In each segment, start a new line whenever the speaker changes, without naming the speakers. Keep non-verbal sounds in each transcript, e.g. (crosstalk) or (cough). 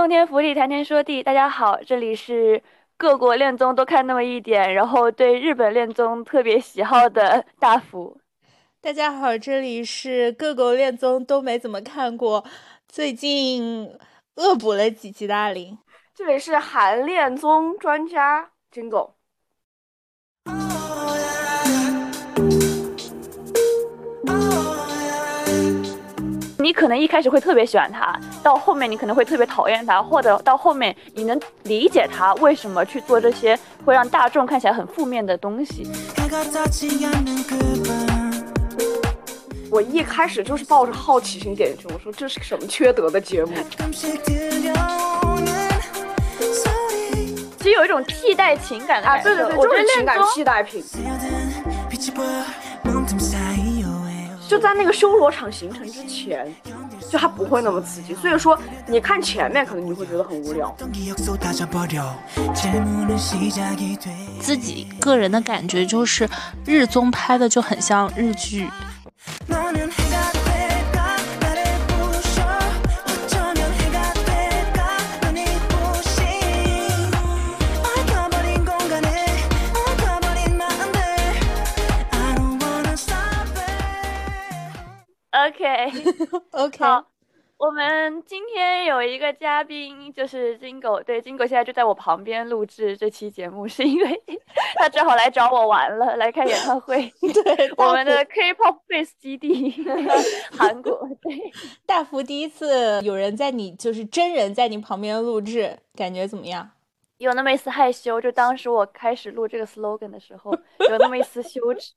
洞天福地，谈天说地，大家好，这里是各国恋综都看那么一点，然后对日本恋综特别喜好的大福。(laughs)
大家好，这里是各国恋综都没怎么看过，最近恶补了几集的阿玲。
这里是韩恋综专家金
你可能一开始会特别喜欢他，到后面你可能会特别讨厌他，或者到后面你能理解他为什么去做这些会让大众看起来很负面的东西。
我一开始就是抱着好奇心点进去，我说这是个什么缺德的节目？
其实有一种替代情感的
啊，对对对，
我觉得
就是情感替代品。就在那个修罗场形成之前，就它不会那么刺激。所以说，你看前面可能你会觉得很无聊。
自己个人的感觉就是日综拍的就很像日剧，，OK，OK，(laughs) (laughs)
好。我们今天有一个嘉宾，就是金狗。对，金狗现在就在我旁边录制这期节目，是因为他正好来找我玩了，来看演唱会。(laughs)
对，
我们的 K-pop base 基地，韩国。对，
大福第一次有人在你就是真人在你旁边录制，感觉怎么样？
有那么一丝害羞，就当时我开始录这个 slogan 的时候，有那么一丝羞耻。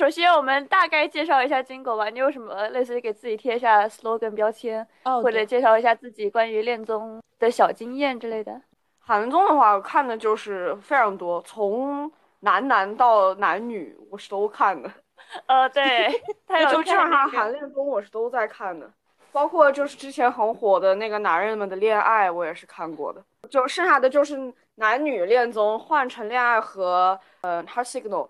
首先，我们大概介绍一下金狗吧。你有什么类似于给自己贴下 slogan 标签，
哦，
或者介绍一下自己关于恋综的小经验之类的？
韩综的话，我看的就是非常多，从男男到男女，我是都看的。
呃，对，(laughs) 他有
就基本上韩恋综我是都在看的，包括就是之前很火的那个《男人们的恋爱》，我也是看过的。就剩下的就是男女恋综，换成恋爱和呃《Heart Signal》。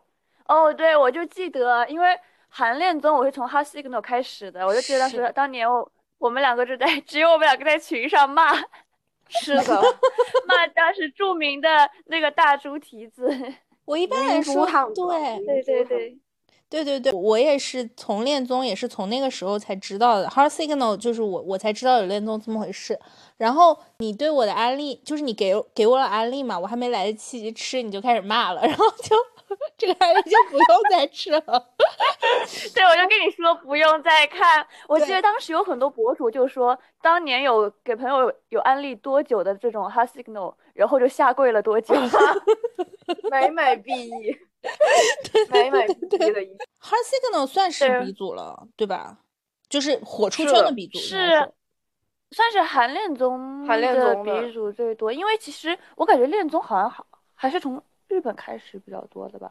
哦，对，我就记得，因为韩恋综我是从 Hot Signal 开始的，我就记得当时
是
当年我我们两个就在，(laughs) 只有我们两个在群上骂 (laughs)
是的，
骂当时著名的那个大猪蹄子。
我一般来说对
对对对，
对对对，我也是从恋综也是从那个时候才知道的。Heart Signal 就是我我才知道有恋综这么回事。然后你对我的安利，就是你给给我了安利嘛，我还没来得及吃，你就开始骂了，然后就 (laughs) 这个安利就不用再吃了。(laughs)
对，我就跟你说不用再看。我记得当时有很多博主就说，当年有给朋友有安利多久的这种 Hot Signal，然后就下跪了多久。(laughs)
美美毕业，美美毕业的一
Heart Signal 算是鼻祖了，对吧？就是火出圈的鼻祖，应该
是算是韩恋综的鼻祖最多，因为其实我感觉恋综好像好还是从日本开始比较多的吧。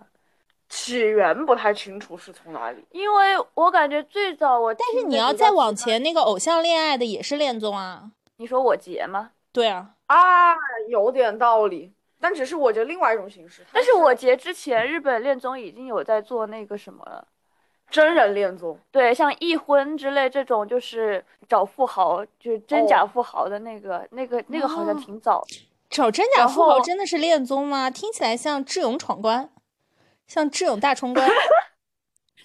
起源不太清楚是从哪里。
因为我感觉最早我，
但是你要再往，前，那个偶像恋爱的也是恋综啊。
你说我结吗？
对啊，
啊，有点道理，但只是我觉得另外一种形式。
但是我结之前，日本恋综已经有在做那个什么了。
真人恋综，
对，像易婚之类这种，就是找富豪，就是真假富豪的那个，那个，那个好像
哦
挺早。
找真假富豪真的是恋综吗？听起来像智勇闯关，像智勇大冲关。(laughs)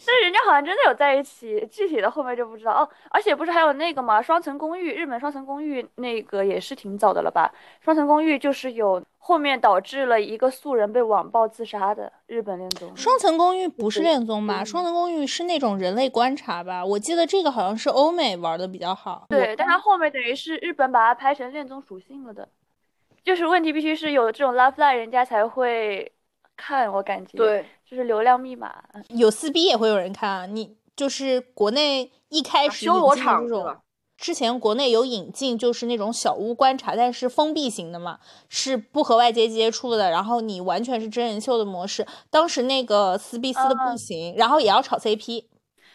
但是人家好像真的有在一起，具体的后面就不知道哦。而且不是还有那个吗，双层公寓，日本双层公寓那个也是挺早的了吧？双层公寓就是有后面导致了一个素人被网暴自杀的日本恋综。
双层公寓不是恋综吧？
嗯
双层公寓是那种人类观察吧？我记得这个好像是欧美玩的比较好。
对，但它后面等于是日本把它拍成恋综属性了的，就是问题必须是有这种 love line 人家才会看，我感觉，，
对，
就是流量密码。
有撕逼也会有人看啊。你就是国内一开始
修罗
引进这种
场？
之前国内有引进，就是那种小屋观察，但是封闭型的嘛，是不和外界接触的。然后你完全是真人秀的模式。当时那个撕逼撕的不
嗯
行，然后也要炒 CP。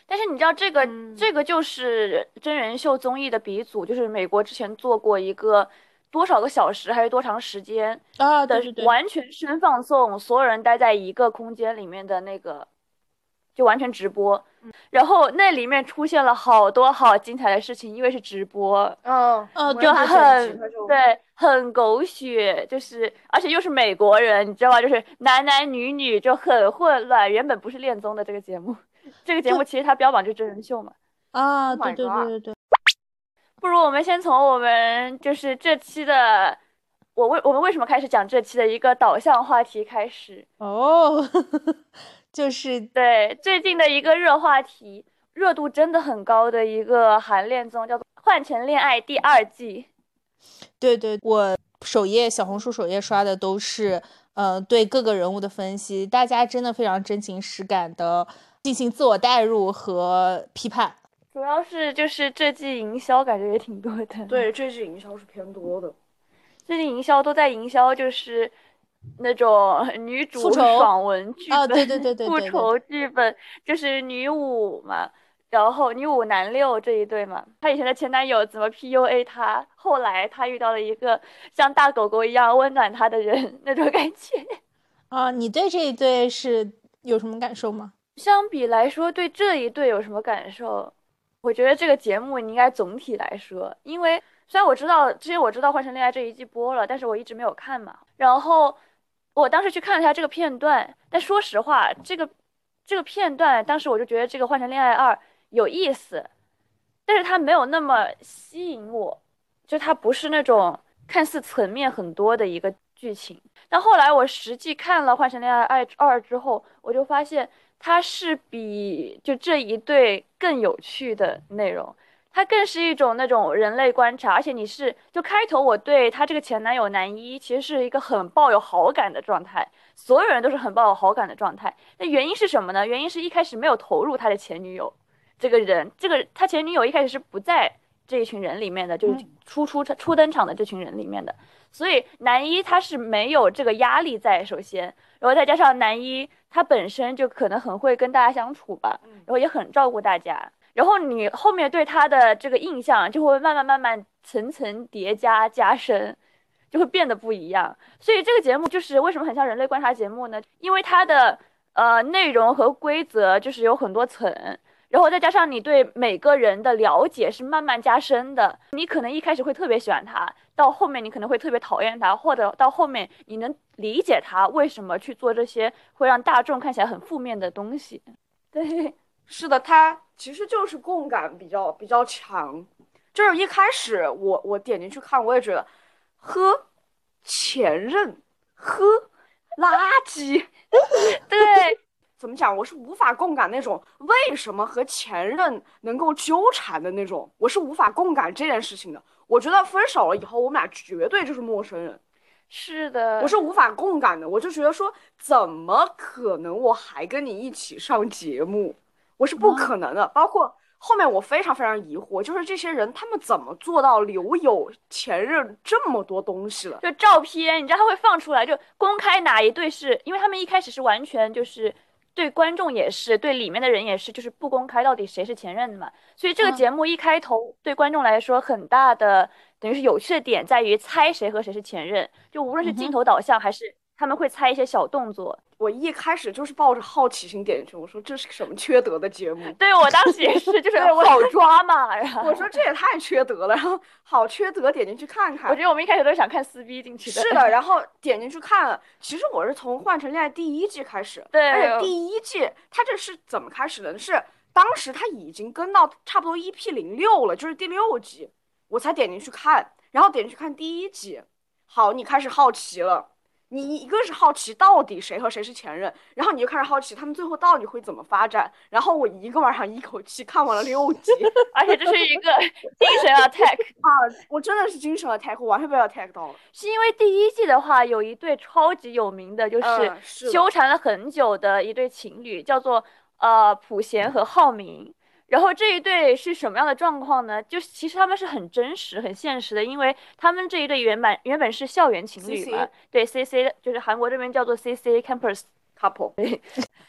但是你知道这个、
嗯
这个就是真人秀综艺的鼻祖，就是美国之前做过一个多少个小时还是多长时间
啊，
的
对对对，
完全声放送，所有人待在一个空间里面的那个，就完全直播。然后那里面出现了好多好精彩的事情，因为是直播，
嗯，
嗯
就很对，很狗血，就是而且又是美国人，你知道吗？就是男男女女就很混乱。原本不是恋综的这个节目，这个节目其实它标榜就真人秀嘛。
啊
，Oh
对对对对对，
不如我们先从我们就是这期的，我为我们为什么开始讲这期的一个导向话题开始。
哦，(laughs) 就是
对，最近的一个热话题，热度真的很高的一个韩恋综，叫做《换乘恋爱》第二季。
对对，我首页小红书首页刷的都是呃对各个人物的分析，大家真的非常真情实感的进行自我代入和批判。
主要是就是这季营销感觉也挺多的，，
对这季营销是偏多的。
最近营销都在营销就是那种 (laughs) 女主爽文剧
啊，
本，
对对对对对对，
复仇剧本就是女五嘛，然后女五男六这一对嘛，她以前的前男友怎么 PUA 她，后来她遇到了一个像大狗狗一样温暖她的人，(laughs) 那种感觉。
啊，你对这一对是有什么感受吗？
相比来说，对这一对有什么感受？我觉得这个节目你应该总体来说，因为虽然我知道之前我知道《换乘恋爱》这一季播了，但是我一直没有看嘛。然后我当时去看了一下这个片段，但说实话，这个这个片段当时我就觉得这个《换乘恋爱二》有意思，但是它没有那么吸引我，就它不是那种看似层面很多的一个剧情。但后来我实际看了《换乘恋爱二》之后，我就发现。它是比就这一对更有趣的内容，它更是一种那种人类观察，而且你是就开头我对他这个前男友男一其实是一个很抱有好感的状态，所有人都是很抱有好感的状态。那原因是什么呢？原因是一开始没有投入他的前女友这个人，这个他前女友一开始是不在这一群人里面的，就是初出初登场的这群人里面的，所以男一他是没有这个压力在，首先，然后再加上男一。他本身就可能很会跟大家相处吧，然后也很照顾大家，然后你后面对他的这个印象就会慢慢慢慢层层叠加加深，就会变得不一样。所以这个节目就是为什么很像人类观察节目呢？因为它的呃内容和规则就是有很多层，然后再加上你对每个人的了解是慢慢加深的，你可能一开始会特别喜欢他，到后面你可能会特别讨厌他，或者到后面你能理解他为什么去做这些会让大众看起来很负面的东西。(laughs) 对，
是的，他其实就是共感比较比较强。就是一开始我我点进去看，我也觉得，呵，前任，呵，垃圾。(laughs)
对，
怎么讲？我是无法共感那种为什么和前任能够纠缠的那种，我是无法共感这件事情的。我觉得分手了以后，我们俩绝对就是陌生人。
是的，
我是无法共感的，我就觉得说，怎么可能我还跟你一起上节目？我是不可能的。包括后面我非常非常疑惑，就是这些人他们怎么做到留有前任这么多东西了？
就照片，你知道他会放出来，就公开哪一对是，因为他们一开始是完全就是对观众也是，对里面的人也是，就是不公开到底谁是前任的嘛。所以这个
嗯。
节目一开头对观众来说很大的等于是有趣的点在于猜谁和谁是前任，就无论是镜头导向还是他们会猜一些小动作。
我一开始就是抱着好奇心点进去，我说这是个什么缺德的节目？
对我当时也是，就是 (laughs)
我
好抓嘛。然后
我说这也太缺德了，然后好缺德，点进去看看
我觉。得我们一开始都是想看撕逼进去的。
是的，然后点进去看了。其实我是从《换乘恋爱》第一季开始，
对
而且第一季它这是怎么开始的？是当时它已经跟到差不多 EP 零六了，就是第六集，我才点进去看，然后点进去看第一集。好，你开始好奇了。你一个是好奇到底谁和谁是前任，然后你就开始好奇他们最后到底会怎么发展。然后我一个晚上一口气看完了六 (laughs) 集
而且这是一个 (laughs) 精神 attack。(laughs)
啊！我真的是精神 attack，我完全被 attack 到了。
是因为第一季的话，有一对超级有名的，就是纠缠了很久的一对情侣，叫做呃普贤和浩明。然后这一对是什么样的状况呢？就其实他们是很真实、很现实的，因为他们这一对原本原本是校园情侣嘛对 CC 就是韩国这边叫做 CC Campus。(laughs)
couple，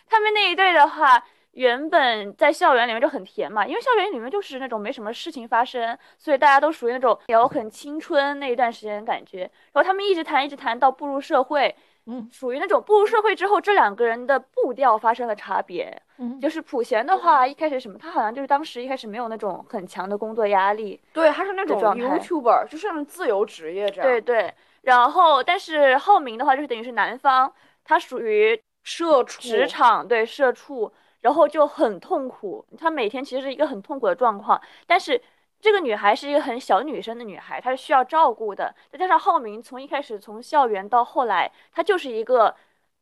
他们那一对的话，原本在校园里面就很甜嘛，因为校园里面就是那种没什么事情发生，所以大家都属于那种有很青春那一段时间的感觉。然后他们一直谈，一直谈到步入社会，
嗯，
属于那种步入社会之后，这两个人的步调发生了差别。
嗯
就是普贤的话，一开始什么，他好像就是当时一开始没有那种很强的工作压力，
对，他是那种 YouTuber，就是那种自由职业这样。
对，对。然后，但是浩明的话，就是等于是男方，他属于
社畜，
职场对社畜，然后就很痛苦。他每天其实是一个很痛苦的状况，但是这个女孩是一个很小女生的女孩，她是需要照顾的。再加上浩明从一开始从校园到后来，他就是一个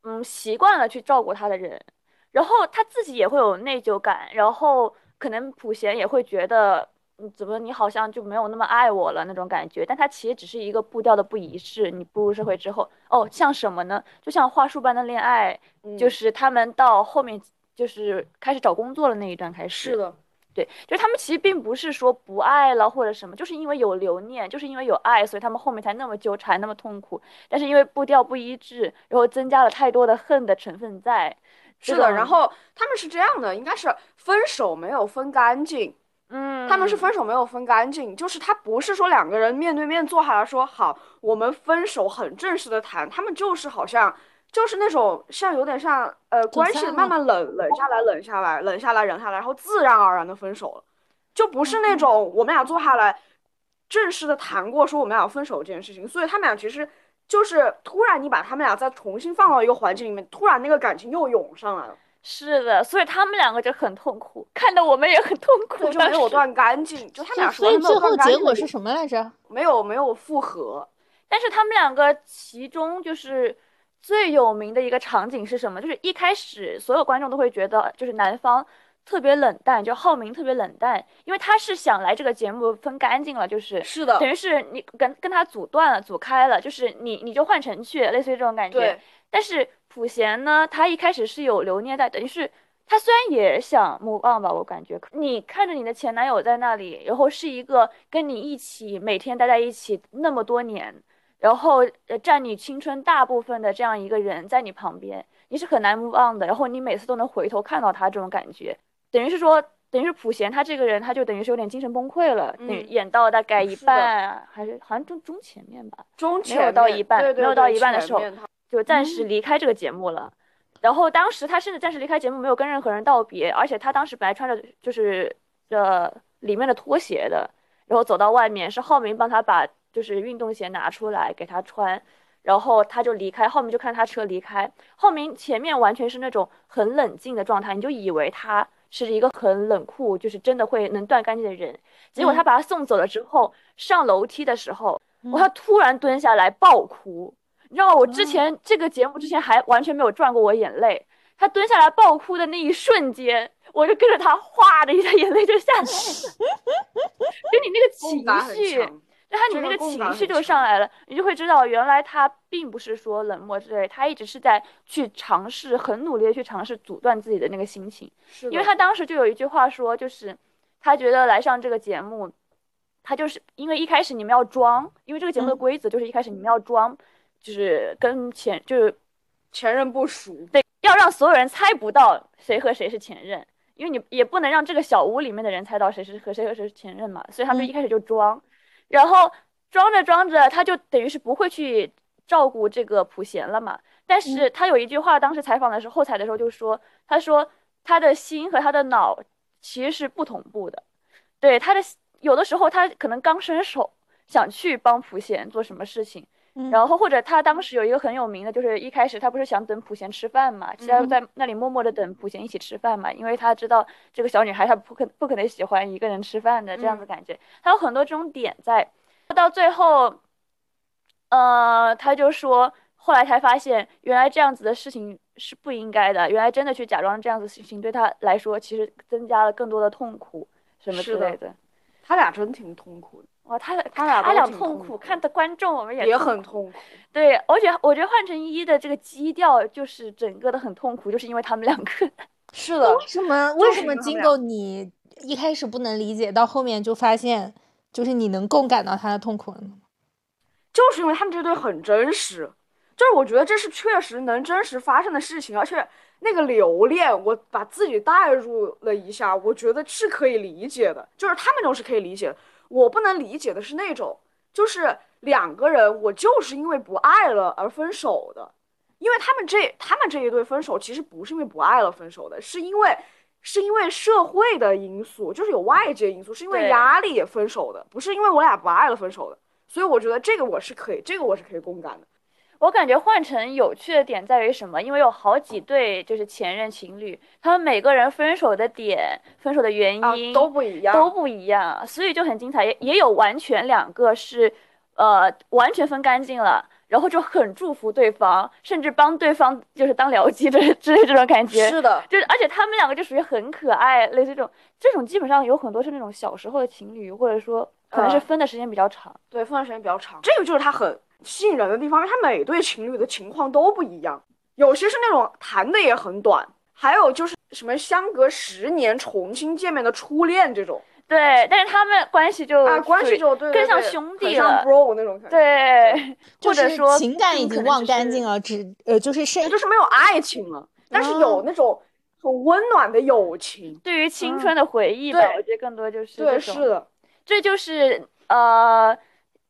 嗯习惯了去照顾她的人，然后他自己也会有内疚感，然后可能普贤也会觉得。嗯，怎么你好像就没有那么爱我了那种感觉？但他其实只是一个步调的不一致。你步入社会之后，哦，像什么呢？就像话术般的恋爱，
嗯
就是他们到后面就是开始找工作了那一段开始，
是的，
对，就是他们其实并不是说不爱了或者什么，就是因为有留念，就是因为有爱，所以他们后面才那么纠缠，那么痛苦。但是因为步调不一致，然后增加了太多的恨的成分在。
是的。然后他们是这样的，应该是分手没有分干净。
嗯，
他们是分手没有分干净，就是他不是说两个人面对面坐下来说好，我们分手很正式的谈，他们就是好像就是那种像有点像呃关系慢慢冷冷下来，冷下来，冷下来，冷下来，然后自然而然的分手了，就不是那种我们俩坐下来正式的谈过说我们俩要分手这件事情，所以他们俩其实就是突然你把他们俩再重新放到一个环境里面，突然那个感情又涌上来了，
是的，所以他们两个就很痛苦，看得我们也很痛苦。
就没有断干净，就他们俩
所以
完全没有
最后
断干净的
结果是什么来着？
没有没有复合。
但是他们两个其中就是最有名的一个场景是什么？就是一开始所有观众都会觉得，就是男方特别冷淡，就浩明特别冷淡，因为他是想来这个节目分干净了，就是
是的，
等于是你跟跟他阻断了、阻开了，就是你你就换成去，类似于这种感觉。
对，
但是普贤呢，他一开始是有留念在，等于是他虽然也想 move on 吧，我感觉你看着你的前男友在那里，然后是一个跟你一起每天待在一起那么多年，然后呃占你青春大部分的这样一个人在你旁边，你是很难 move on 的，然后你每次都能回头看到他这种感觉，等于是说。等于是普贤他这个人，他就等于是有点精神崩溃了，
嗯
演到大概一半啊，还是好像中中前面吧，
中
没有到一半
对对
没有到一半的时候就暂时离开这个节目了。然后当时他甚至暂时离开节目，没有跟任何人道别，而且他当时本来穿着就是呃里面的拖鞋的，然后走到外面是浩明帮他把就是运动鞋拿出来给他穿，然后他就离开，后面就看他车离开，后面前面完全是那种很冷静的状态，你就以为他是一个很冷酷，就是真的会能断干净的人，结果他把他送走了之后，上楼梯的时候，我他突然蹲下来爆哭。你知道吗？我之前这个节目之前还完全没有转过我眼泪，他蹲下来爆哭的那一瞬间，我就跟着他哗的一下眼泪就下来了，(laughs) 就你那个情绪，
强。
就他你那个情绪就上来了，你就会知道原来他并不是说冷漠之类，他一直是在去尝试，很努力的去尝试阻断自己的那个心情。
是
因为他当时就有一句话说，就是他觉得来上这个节目，他就是因为一开始你们要装，因为这个节目的
嗯
规则就是一开始你们要装，就是跟前就是
前任不熟，
对，要让所有人猜不到谁和谁是前任，因为你也不能让这个小屋里面的人猜到谁是和谁和谁是前任嘛，所以他们一开始就装，然后装着装着，他就等于是不会去照顾这个普贤了嘛。但是他有一句话，当时采访的时候后采的时候就说，他说他的心和他的脑其实是不同步的，对他的有的时候他可能刚伸手想去帮普贤做什么事情。
嗯。
然后或者他当时有一个很有名的，就是一开始他不是想等普贤吃饭嘛，他
嗯。
在那里默默的等普贤一起吃饭嘛，因为他知道这个小女孩她不可不可能喜欢一个人吃饭的这样子感觉，他有很多这种点在，到最后，呃，他就说后来才发现原来这样子的事情是不应该的，原来真的去假装这样子事情对他来说其实增加了更多的痛苦什么之类的。
他俩真挺痛苦的，
哇，他俩
他俩
他俩痛苦，看的观众我们也
也很痛苦。
对，而且我觉得换成一的这个基调就是整个的很痛苦，就是因为他们两个。(laughs)
是的
为，什么为什么金狗你一开始不能理解，到后面就发现就是你能共感到他的痛苦了呢？
就是因为他们这对很真实，就是我觉得这是确实能真实发生的事情，而且那个留恋，我把自己带入了一下，我觉得是可以理解的，就是他们都是可以理解的。我不能理解的是那种，就是两个人我就是因为不爱了而分手的，因为他们这他们这一对分手，其实不是因为不爱了分手的，是因为是因为社会的因素，就是有外界因素，是因为压力分手的，不是因为我俩不爱了分手的。所以我觉得这个我是可以，这个我是可以共感的。
我感觉换乘有趣的点在于什么？因为有好几对就是前任情侣，他们每个人分手的点、分手的原
啊，
因、
都不一样，
都不一样，所以就很精彩。也也有完全两个是，呃，完全分干净了，然后就很祝福对方，甚至帮对方就是当僚机的之类这种感觉。
是的，
就是，而且他们两个就属于很可爱，类似这种，这种基本上有很多是那种小时候的情侣，或者说可能是
呃
分的时间比较长。
对，分的时间比较长，这个就是他很吸引人的地方，因为他每对情侣的情况都不一样，有些是那种谈的也很短，还有就是什么相隔十年重新见面的初恋这种，
对，但是他们关系就
啊，关系就对
更像
对对很像
兄弟了
bro 那种感觉，
对，或者说
情感已经忘干净了，只呃就是剩
就是没有爱情了，但是有
哦
那种很温暖的友情，
对于青春的回忆吧，
对
我觉得更多就是
对，
这种
是的，
这就是呃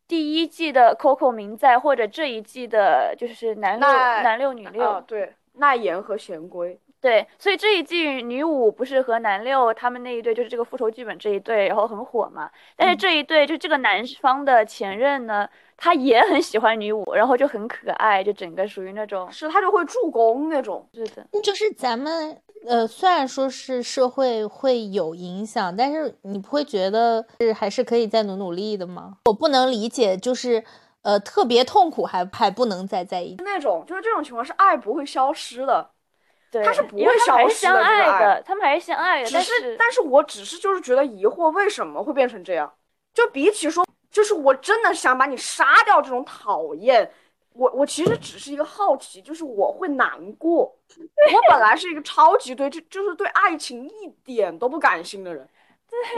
第一季的 Coco 明在，或者这一季的就是男六男六女六。
啊，对，奈言和玄龟，
对，所以这一季女五不是和男六他们那一对，就是这个复仇剧本这一对，然后很火嘛。但是
嗯
这一对，就这个男方的前任呢，他也很喜欢女五，然后就很可爱，就整个属于那种
是他就会助攻那种，
是的，
就是咱们呃，虽然说是社会会有影响，但是你不会觉得是还是可以再努努力的吗？我不能理解，就是呃特别痛苦还还不能再在一起。
那种就是这种情况是爱不会消失的，
对，
他是不
因为
会
他们还是相
消失的这个爱
爱的，他们还是相爱的，
只
但
是，但是我只是就是觉得疑惑，为什么会变成这样？就比起说，就是我真的想把你杀掉这种讨厌，我我其实只是一个好奇，就是我会难过。我本来是一个超级对，就就是对爱情一点都不感性的人，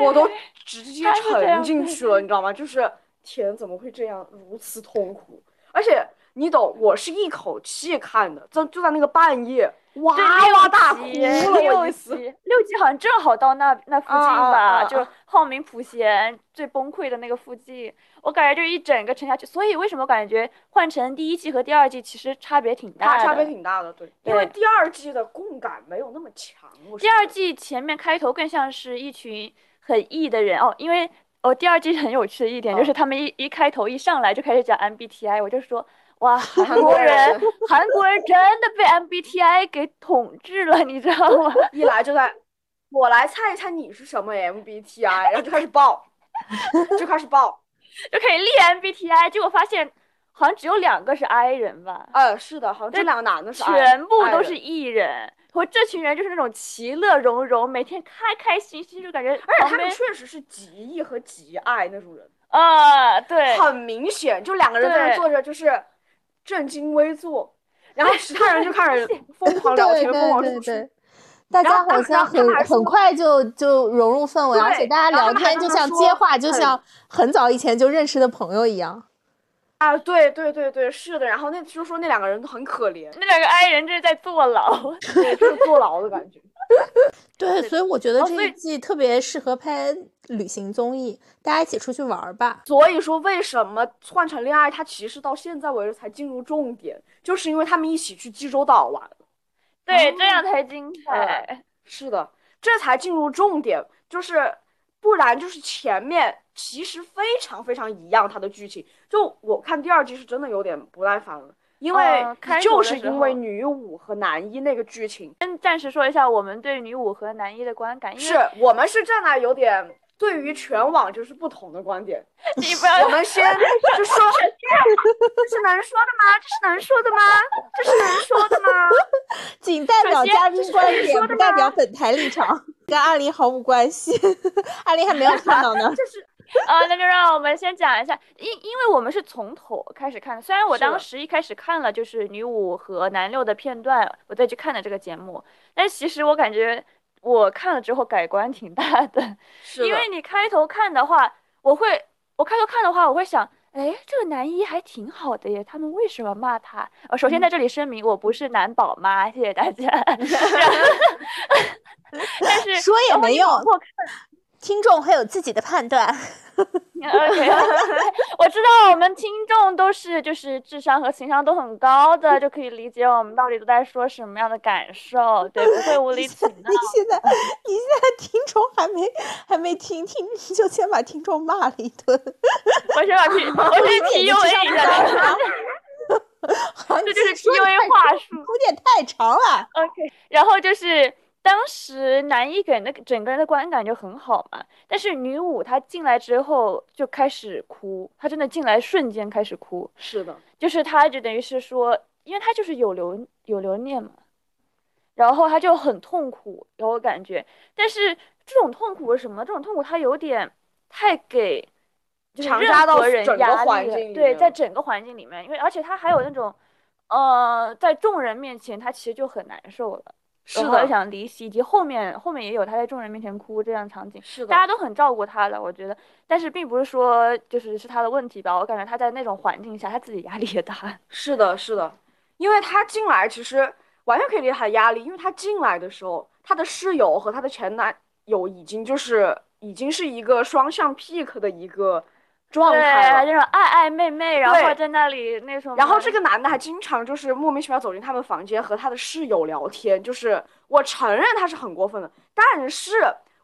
我都直接沉进去了，你知道吗？就是天，怎么会这样，如此痛苦？而且你懂，我是一口气看的，就就在那个半夜，哇
对
哇大哭了，
六
一次。
集，六集好像正好到那那附近吧，
啊
就浩明普贤最崩溃的那个附近，我感觉就一整个沉下去。所以为什么感觉换成第一季和第二季其实差别挺大的？
差差别挺大的，对，因为第二季的共感没有那么强。
第二季前面开头更像是一群很 E 的人哦，因为哦第二季很有趣的一点就是
哦
他们一一开头一上来就开始讲 MBTI，我就说哇，韩
韩国
国人
人
韩国人真的被 MBTI 给统治了，你知道吗？(laughs)
一来就在，我来猜一猜你是什么 MBTI，然后就开始报，就开始报。(laughs)
就可以立 MBTI，结果发现好像只有两个是 I 人吧，
呃，是的，好像这
这
两个男的是
全部都是 E 人。和这群人就是那种其乐融融，每天开开心心，就感觉
而且他们确实是极 E 和极爱那种人，
啊，对，
很明显，就两个人在那坐着，就是正襟危坐，然后其他人就开始 (laughs) 疯狂聊天，
对对
疯狂输出。
对对，大家好像很很快就就融入氛围，而且大家聊天就像接话，就像很早以前就认识的朋友一样。
啊，对对对对，是的。然后那就说那两个人都很可怜，
那两个 I 人这是在坐牢。
对，就是坐牢的感觉。(laughs)
对，所以我觉得这一季特别适合拍旅行综艺，大家一起出去玩儿吧。
所以说，为什么换成恋爱，它其实到现在为止才进入重点，就是因为他们一起去济州岛玩了。
对，
哦
这样才精彩。
是的，这才进入重点，就是不然就是前面其实非常非常一样，它的剧情。就我看第二季是真的有点不耐烦了，因为就是因为女五和男一那个剧情，
先暂时说一下我们对女五和男一的观感，因
是我们是站在有点对于全网就是不同的观点。(laughs)
你不要
我们先 (laughs) 就说，这是能说的吗？这是能说的吗？这是能说的吗？(laughs)
仅代表嘉宾观点，不代表本台立场，跟阿林毫无关系。阿林还没有看到呢。
这是
啊，那就让我们先讲一下，因因为我们是从头开始看的，虽然我当时一开始看了就是女五和男六的片段，我再去看的这个节目，但其实我感觉我看了之后改观挺大的，(laughs)
是的
因为你开头看的话，我会我开头看的话，我会想，哎，这个男一还挺好的耶，他们为什么骂他？呃，首先在这里声明，我不是男宝妈，谢谢大家。(laughs) (laughs) 但是
说也没用听众会有自己的判断。(laughs)
OK，(laughs) 我知道我们听众都是就是智商和情商都很高的，就可以理解我们到底都在说什么样的感受，对，(laughs) 不会无理取闹。
你现在，你现在听众还没还没听听，你就先把听众骂了一顿，
我先把听我先 PUA 一下他们，这就是 PUA 话术。
有点太长了。
OK，然后就是当时男一给人的整个人的观感就很好嘛，但是女五她进来之后就开始哭，她真的进来瞬间开始哭，
是的，
就是她就等于是说，因为她就是有留有留念嘛，然后她就很痛苦，给我感觉，但是这种痛苦是什么？这种痛苦她有点太给。就是任
强加到
何人压力
环境
对，在整个环境里面，因为而且她还有那种，呃，在众人面前她其实就很难受了。
是的，
想离席，以及后面后面也有他在众人面前哭这样场景，
是的，
大家都很照顾他的，我觉得。但是并不是说就是是他的问题吧，我感觉他在那种环境下，他自己压力也大。(laughs)
是的，是的，因为他进来其实完全可以理解他的压力，因为他进来的时候，他的室友和他的前男友已经就是已经是一个双向 pick 的一个状
对，
态了。
这种爱爱妹妹，然后在那里那种。
然后这个男的还经常就是莫名其妙走进他们房间和他的室友聊天，就是我承认他是很过分的，但是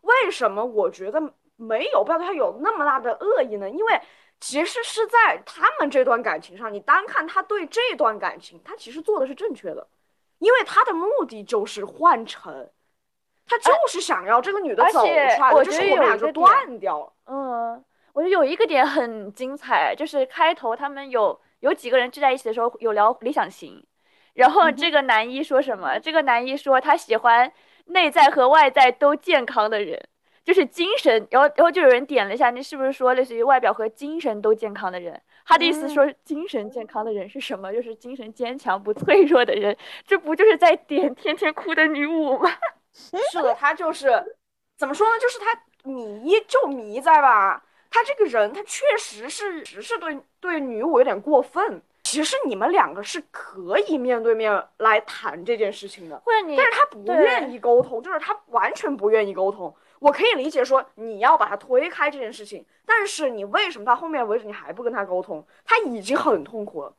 为什么我觉得没有必要对他有那么大的恶意呢？因为其实是在他们这段感情上，你单看他对这段感情，他其实做的是正确的，因为他的目的就是换乘，他就是想要这个女的走出来，就是
我
们俩就断掉了。
嗯，我觉得有一个点很精彩，就是开头他们有有几个人聚在一起的时候有聊理想型，然后这个男一说什么？这个男一说他喜欢内在和外在都健康的人，就是精神，然后然后就有人点了一下，你是不是说类似于外表和精神都健康的人？他的意思说精神健康的人是什么？就是精神坚强不脆弱的人，这不就是在点天天哭的女五吗？
是的，他就是怎么说呢？就是他迷就迷在吧，他这个人他确实是只是对对女五有点过分。其实你们两个是可以面对面来谈这件事情的，
或者你
但是他不愿意沟通，就是他完全不愿意沟通。我可以理解说你要把他推开这件事情，但是你为什么到后面为止你还不跟他沟通？他已经很痛苦了。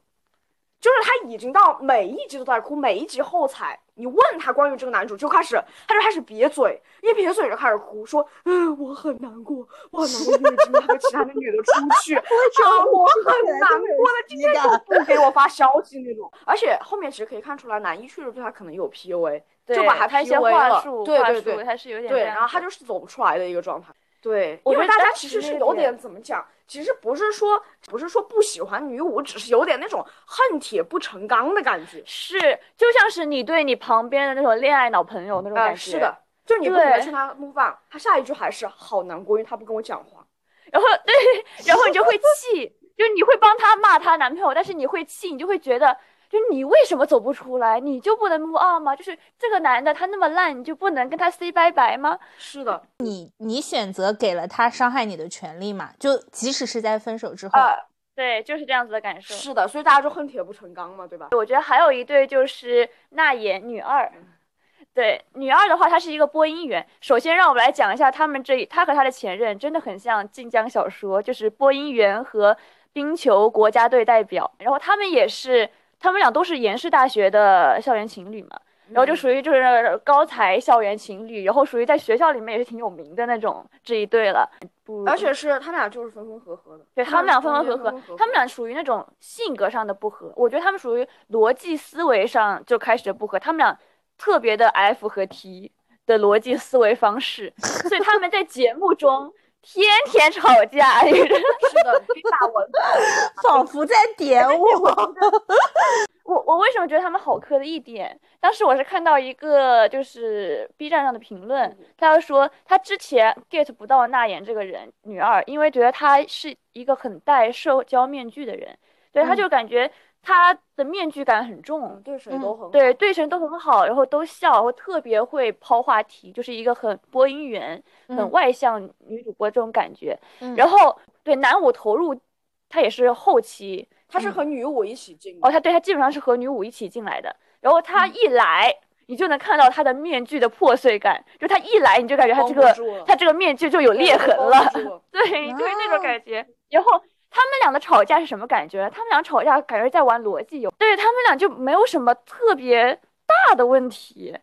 就是他已经到每一集都在哭，每一集后采，你问他关于这个男主就开始，他就开始瘪嘴，一瘪嘴就开始哭，说，嗯，我很难过，我很难过，因为今天和其他的女的出去，(laughs) 啊，我很难过的，今天都不给我发消息那种。而且后面其实可以看出来，男一确实对他可能有 PUA，就把他
他一些
PUA 了
话术，
对对对
他是有点
对，然后他就是走不出来的一个状态。对，因为大家其实是有点怎么讲，其实不是说不是说不喜欢女五，只是有点那种恨铁不成钢的感觉。
是，就像是你对你旁边的那种恋爱脑朋友那种
啊、
感觉。
是的，就你不能
对
劝他 move on，他下一句还是好难过，因为他不跟我讲话。(laughs)
然后对，然后你就会气，就你会帮他骂她男朋友，但是你会气，你就会觉得，就你为什么走不出来？你就不能 move on 吗？就是这个男的他那么烂，你就不能跟他 say 拜拜吗？
是的，
你你选择给了他伤害你的权利嘛？就即使是在分手之后，
呃，
对，就是这样子的感受。
是的，所以大家就恨铁不成钢嘛，对吧？
我觉得还有一对就是那演女二，对女二的话，她是一个播音员。首先让我们来讲一下他们这，她和她的前任真的很像晋江小说，就是播音员和冰球国家队代表。然后他们也是，他们俩都是延世大学的校园情侣嘛。然后就属于就是高才校园情侣，然后属于在学校里面也是挺有名的那种这一对了。
而且是他们俩就是分分合合的，
对他们俩分分合
合
合，他们俩属于那种性格上的不合，我觉得他们属于逻辑思维上就开始不合，他们俩特别的 F 和 T 的逻辑思维方式，所以他们在节目中天天吵架，(laughs)
是的，打文
仿佛在点我。(laughs)
我我为什么觉得他们好磕的一点？当时我是看到一个就是 B 站上的评论，他就说他之前 get 不到娜妍这个人女二，因为觉得她是一个很戴社交面具的人，对，他就感觉她的面具感很重，
对谁都很好。
对对谁都很好，然后都笑，然后特别会抛话题，就是一个很播音员、很
嗯
外向女主播这种感觉。
嗯
然后对男五投入，他也是后期。
他是和女五一起进的。
哦，他对他基本上是和女五一起进来的，然后他一来，你就能看到他的面具的破碎感，就他一来你就感觉他这个他这个面具就有裂痕
了，(laughs)
对，就是那种
哦
感觉。然后他们俩的吵架是什么感觉？他们俩吵架感觉在玩逻辑游，对他们俩就没有什么特别大的问题，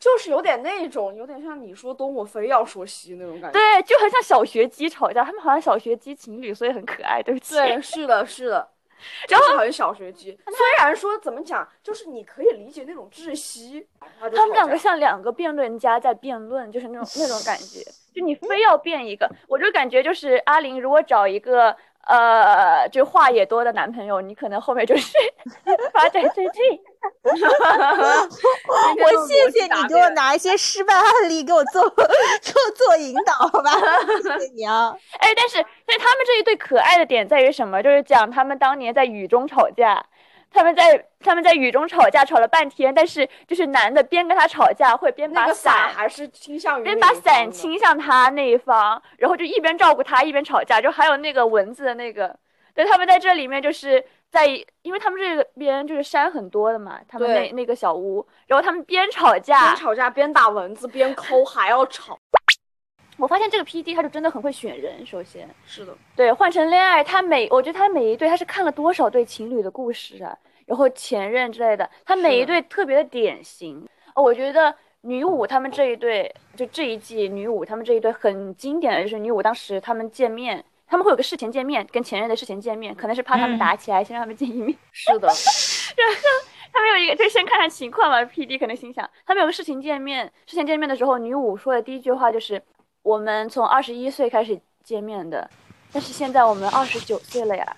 就是有点那种，有点像你说东我非要说西那种感觉。
对，就很像小学鸡吵架，他们好像小学鸡情侣，所以很可爱。对不起，
对，是的，是的，(laughs) 就是很小学鸡。虽然说怎么讲，就是你可以理解那种窒息，他
他们两个像两个辩论家在辩论，就是那种那种感觉，(laughs) 就你非要辩一个，我就感觉就是阿林如果找一个呃，就话也多的男朋友，你可能后面就是 (laughs) 发展成这样。(laughs)
我谢谢你给我拿一些失败案例给我做 (laughs) 做做引导，好吧？谢谢你啊。
哎，但是但是他们这一对可爱的点在于什么？就是讲他们当年在雨中吵架，他们在他们在雨中吵架，吵了半天，但是就是男的边跟他吵架，会边把
那个伞
伞
还是倾向于
边把伞倾向他那一方，然后就一边照顾他一边吵架，就还有那个蚊子的那个，对他们在这里面就是在，因为他们这边就是山很多的嘛，他们那那个小屋，然后他们边吵架
边，吵架边打蚊子边抠，还要吵。
我发现这个 P D 他就真的很会选人，首先。
是的，
对，换成恋爱，他每我觉得他每一对他是看了多少对情侣的故事啊，然后前任之类的，他每一对特别的典型。哦，我觉得女五他们这一对，就这一季女五他们这一对很经典的就是女五当时他们见面，他们会有个事前见面，跟前任的事前见面，可能是怕他们
嗯
打起来，先让他们见一面。
是的，(laughs) 然后
他们有一个，就先看看情况嘛。P D 可能心想，他们有个事情见面，事前见面的时候，女五说的第一句话就是：“我们从二十一岁开始见面的，但是现在我们二十九岁了呀。”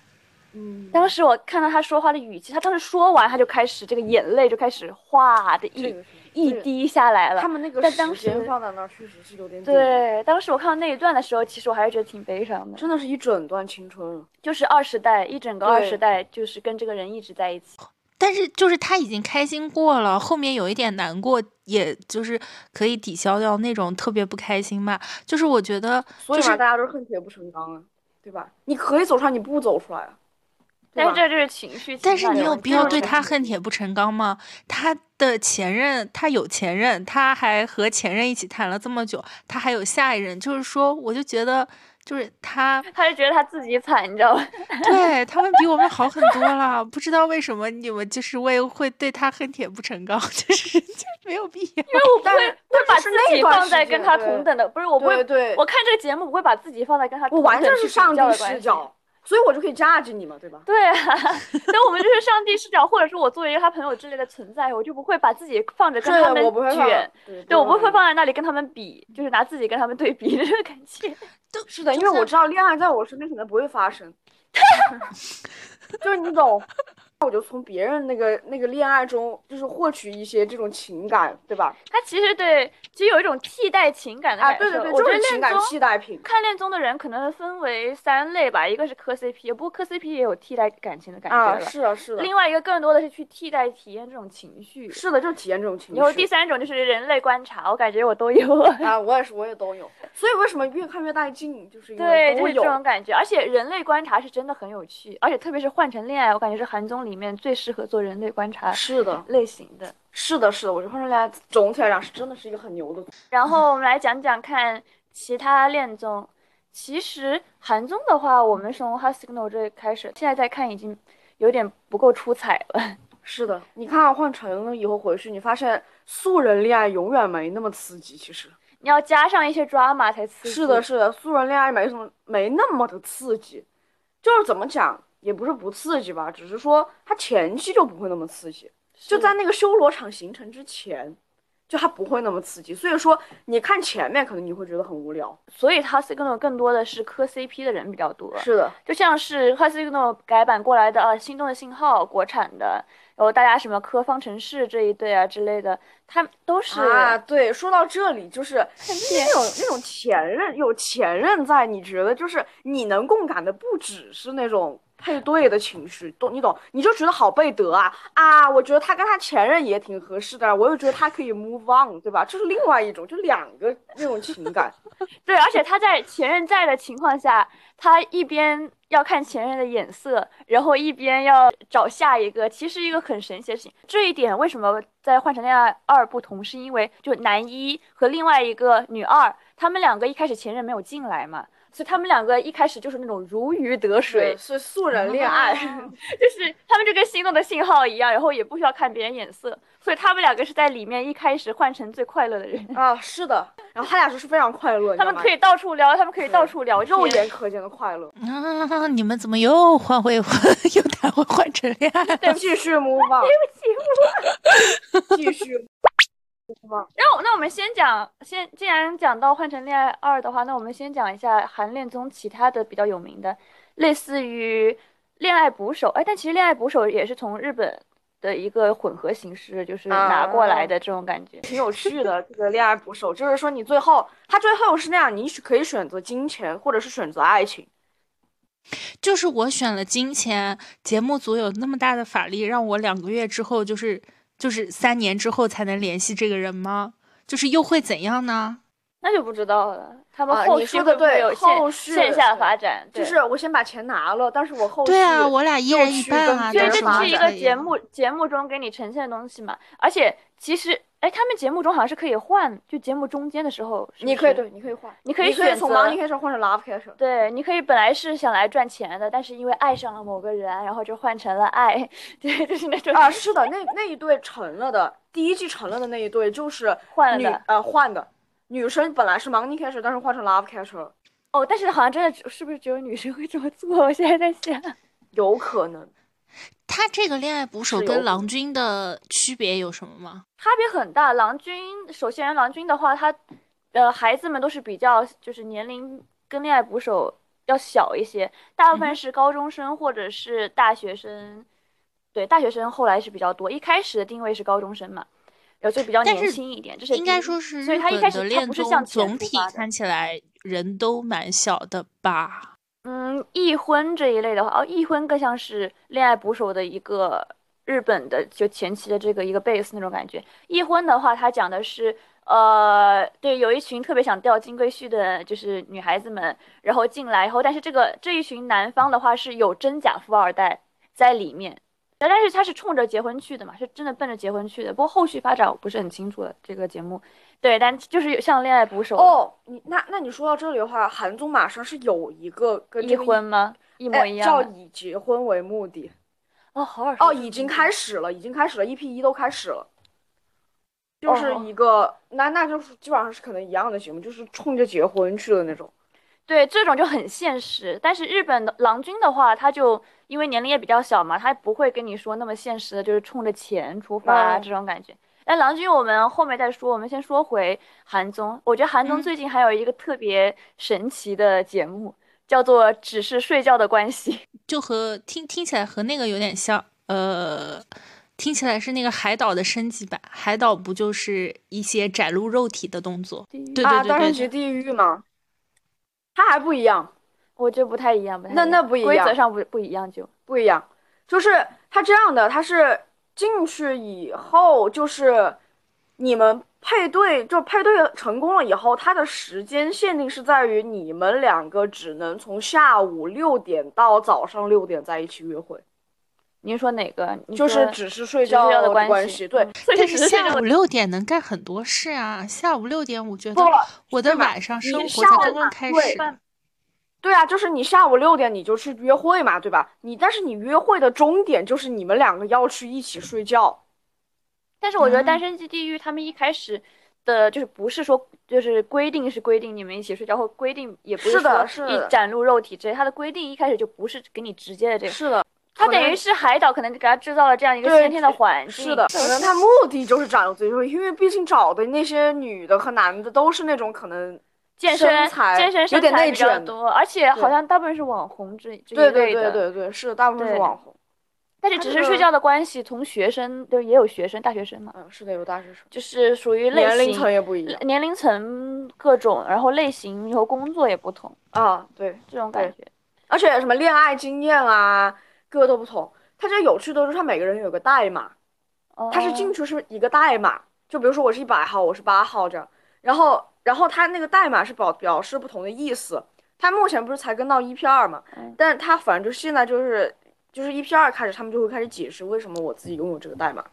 嗯，
当时我看到他说话的语气，他当时说完，他就开始这个眼泪就开始哗的一、一滴下来了。
他们那个
但当
时间放在那儿，确实是有点点，
对，当时我看到那一段的时候，其实我还是觉得挺悲伤的。
真的是一整段青春。
就是二十代，一整个二十代，就是跟这个人一直在一起。
但是就是他已经开心过了，后面有一点难过，也就是可以抵消掉那种特别不开心嘛。就是我觉得，
所以嘛，
就是
大家都是恨铁不成钢啊，对吧？你可以走出来，你不走出来啊。
但是这就是情绪，
但是你有必要对他恨铁不成钢吗？他的前任，他有前任，他还和前任一起谈了这么久，他还有下一任，就是说，我就觉得，就是他
他就觉得他自己惨，你知道吗？(laughs)
对他们比我们好很多了，不知道为什么你们就是为会对他恨铁不成钢，就是就没有必要。
因为我不会
但是
会把自己放在跟他同等的，不是我不会
对对，
我看这个节目不会把自己放在跟他
我完
同等去比
全是上帝视角，所以我就可以 judge 你嘛，对吧？
对啊，那我们就是上帝视角，或者说我作为一个他朋友之类的存在，我就不会把自己放着跟
对
他们
我不会放
卷，
对
对我不会
放
放在那里跟他们比，就是拿自己跟他们对比这个感觉。(laughs)
是的，因为我知道恋爱在我身边可能不会发生 (laughs) (laughs) 就是你懂，我就从别人那个那个恋爱中，就是获取一些这种情感，对吧？
他其实对，其实有一种替代情感的
啊，
感受。
对对对，
我觉得
就是情感替代品。
看恋综的人可能分为三类吧，一个是磕 CP，不过磕 CP 也有替代感情的感觉
啊，是的，是的，
另外一个更多的是去替代体验这种情绪。
是的，就是体验这种情绪。
然后第三种就是人类观察，我感觉我都有。
啊，我也是，我也都有。所以为什么越看越带劲，就是
对，就是这。种感觉，而且人类观察是真的很有趣，而且特别是换成恋爱，我感觉是韩综里面最适合做人类观察
是的，
类型的。
是的，是的，我觉得《换成恋爱》总体来讲是真的是一个很牛的。
然后我们来讲讲看其他恋综。其实韩综的话，我们从《High Signal》这开始，现在再看已经有点不够出彩了。(laughs)
是的，你看换成了以后回去，你发现素人恋爱永远没那么刺激。其实
你要加上一些 drama 才刺激。
是的，是的，素人恋爱没什么，没那么的刺激。就是怎么讲，也不是不刺激吧，只是说它前期就不会那么刺激，就在那个修罗场形成之前，就它不会那么刺激。所以说，你看前面可能你会觉得很无聊。
所以 High Signal 更多的是磕 CP 的人比较多。
是的，
就像是 High Signal 改版过来的啊，心动的信号国产的，然后大家什么科方程式这一对啊之类的，他们都是、
啊，对，说到这里，就是那种那种前任有前任在，你觉得就是你能共感的不只是那种配对的情绪，懂你懂？你就觉得好贝德啊啊！我觉得他跟他前任也挺合适的，我又觉得他可以 move on，对吧？这是另外一种，就两个那种情感。(laughs)
对，而且他在前任在的情况下，他一边要看前任的眼色，然后一边要找下一个，其实一个很神奇的事情。这一点为什么在《换乘恋爱二》不同？是因为就男一和另外一个女二，他们两个一开始前任没有进来嘛。所以他们两个一开始就是那种如鱼得水，
是素人恋爱，(laughs)
就是他们就跟心动的信号一样，然后也不需要看别人眼色，所以他们两个是在里面一开始换成最快乐的人
啊，是的，(laughs) 然后他俩就是非常快乐，
他们可以到处聊，他们可以到处聊，
肉眼可见的快乐
啊！你们怎么又换回又谈回换成恋爱？
对，继续模仿，
对
不起，继续。
那我那我们先讲，先既然讲到《换成恋爱二》的话，那我们先讲一下韩恋综其他的比较有名的，类似于《恋爱捕手》。哎，但其实《恋爱捕手》也是从日本的一个混合形式，就是拿过来的这种感觉，
挺有趣的。这个《恋爱捕手》就是说，你最后他最后是那样，你可以选择金钱，或者是选择爱情。
就是我选了金钱，节目组有那么大的法力，让我两个月之后就是。就是三年之后才能联系这个人吗？就是又会怎样呢？
那就不知道了。他们后续会不会有
线
线下发展？
就是我先把钱拿了，但是我后续
对啊，我俩一人一半啊。
所以这是一个节目节目中给你呈现的东西嘛。而且其实。哎，他们节目中好像是可以换，就节目中间的时候，
你可以对，你可以换，
你可以
选择从 Money Catcher 换成 Love Catcher。
对，你可以本来是想来赚钱的，但是因为爱上了某个人，然后就换成了爱。(laughs) 对，就是那种
啊，是的，那那一对成了的，第一季成了的那一对就是
换的，
呃，换的。女生本来是 Money Catcher，但是换成 Love Catcher。
哦，但是好像真的是不是只有女生会这么做？我现在在想，(laughs)
有可能。
他这个恋爱捕手跟郎君的区别有什么吗？
差别很大。郎君首先，郎君的话，他呃孩子们都是比较就是年龄跟恋爱捕手要小一些，大部分是高中生或者是大学生。对，大学生后来是比较多，一开始的定位是高中生嘛，然后就比较年轻一点。就是
应该说是，
所以他一开始他不是像
总体看起来人都蛮小的吧。
嗯，异婚这一类的话，哦，异婚更像是恋爱捕手的一个日本的就前期的这个一个 base 那种感觉。异婚的话，它讲的是，呃，对，有一群特别想钓金龟婿的，就是女孩子们，然后进来以后，但是这个这一群男方的话是有真假富二代在里面。但是他是冲着结婚去的嘛，是真的奔着结婚去的。不过后续发展我不是很清楚了。这个节目，对，但就是像恋爱捕手
哦。你那那你说到这里的话，韩综马上是有一个跟
一婚吗？一模一样，
叫以结婚为目的。
哦，好耳熟。
哦，已经开始了，已经开始了，EP 一都开始了。就是一个，那那就是基本上是可能一样的节目，就是冲着结婚去的那种。
对，这种就很现实。但是日本的郎君的话，他就。因为年龄也比较小嘛，他不会跟你说那么现实的，就是冲着钱出发这种感觉。哎，郎君，我们后面再说，我们先说回韩综。我觉得韩综最近还有一个特别神奇的节目，叫做《只是睡觉的关系》，
就和听听起来和那个有点像，呃，听起来是那个海岛的升级版。海岛不就是一些展露肉体的动作？对对对，
单身地狱吗？它还不一样。
我觉得不太一样，
那那不一样，规
则上不不一样就
不一样，就是他这样的，他是进去以后，就是你们配对，就配对成功了以后，他的时间限定是在于你们两个只能从下午六点到早上六点在一起约会。
您说哪个？
就是只是睡觉
的
关系，对。(laughs)
但是下午六点能干很多事啊，下午六点我觉得我的晚上生活才刚刚开始。
对啊，就是你下午六点你就去约会嘛，对吧？你但是你约会的终点就是你们两个要去一起睡觉。
但是我觉得《单身即地狱》他们一开始的就是不是说就是规定是规定你们一起睡觉，或规定也不
是
说
一
展露肉体之类，他的规定一开始就不是给你直接的这个。
是的，
他等于是海岛可能给他制造了这样一个先天的环境。
是的，可能他目的就是展露自己，因为毕竟找的那些女的和男的都是那种可能。
健身、健身
身材比较
多，而且好像大部分是网红这。
对对对对对，是大部分是网红。
但是只是睡觉的关系，从学生对也有学生，大学生嘛。
嗯，是的，有大学生。
就是属于类
年龄层也不一样，
年龄层各种，然后类型以后工作也不同
啊。对，
这种感觉。
而且什么恋爱经验啊，各个都不同。它这有趣的就是它每个人有个代码，它是进
哦
去是一个代码，就比如说我是一百号，我是八号这样，然后然后它那个代码是表表示不同的意思。它目前不是才跟到一 P 二嘛，
嗯
但是它反正就现在就是就是一 P 二开始，他们就会开始解释为什么我自己拥有这个代码，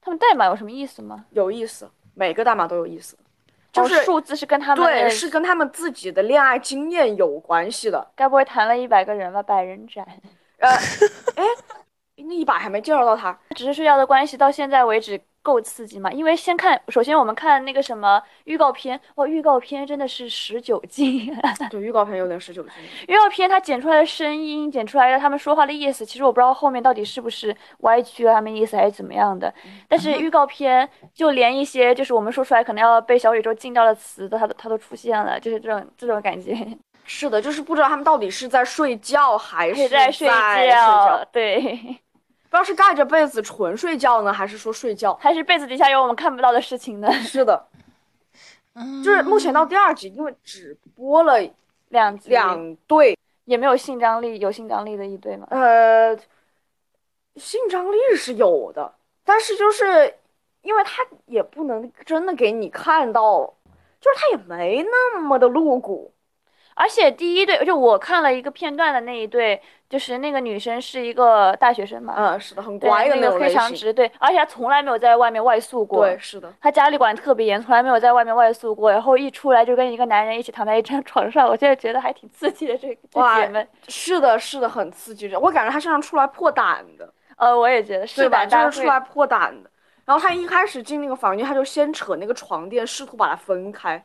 他们代码有什么意思吗？
有意思，每个代码都有意思，就
哦
是、
数字是跟他们
对，是跟他们自己的恋爱经验有关系的。
该不会谈了一百个人吧？百人斩，
呃，哎，那一把还没介绍到他，
只是睡觉的关系到现在为止够刺激吗？因为先看，首先我们看那个什么预告片，哇，预告片真的是十九禁。(laughs)
对，预告片有点十九禁。
预告片它剪出来的声音，剪出来的他们说话的意思，其实我不知道后面到底是不是歪曲了他们意思还是怎么样的。但是预告片就连一些就是我们说出来可能要被小宇宙禁掉的词的，它都它都出现了，就是这种这种感觉。
是的，就是不知道他们到底是在睡觉还是
是在睡
睡
觉，对，(laughs)
不知道是盖着被子纯睡觉呢，还是说睡觉。
还是被子底下有我们看不到的事情呢？(laughs)
是的，
嗯
就是目前到第二集，因为只播了
两集
两对，
也没有性张力，有性张力的一对吗？
呃，性张力是有的，但是就是因为他也不能真的给你看到，就是他也没那么的露骨。
而且第一对，就我看了一个片段的那一对，就是那个女生是一个大学生嘛，
嗯，是的，很，乖的
那
种。
非常直，对，而且她从来没有在外面外宿过，
对，是的，
她家里管特别严，从来没有在外面外宿过，然后一出来就跟一个男人一起躺在一张床上，我现在觉得还挺刺激的，这这
哇
姐们，
是的，是的，很刺激。我感觉她身上出来破胆的。
呃，我也觉得是
对吧？就是出来破胆的。然后她一开始进那个房间，她就先扯那个床垫，试图把它分开。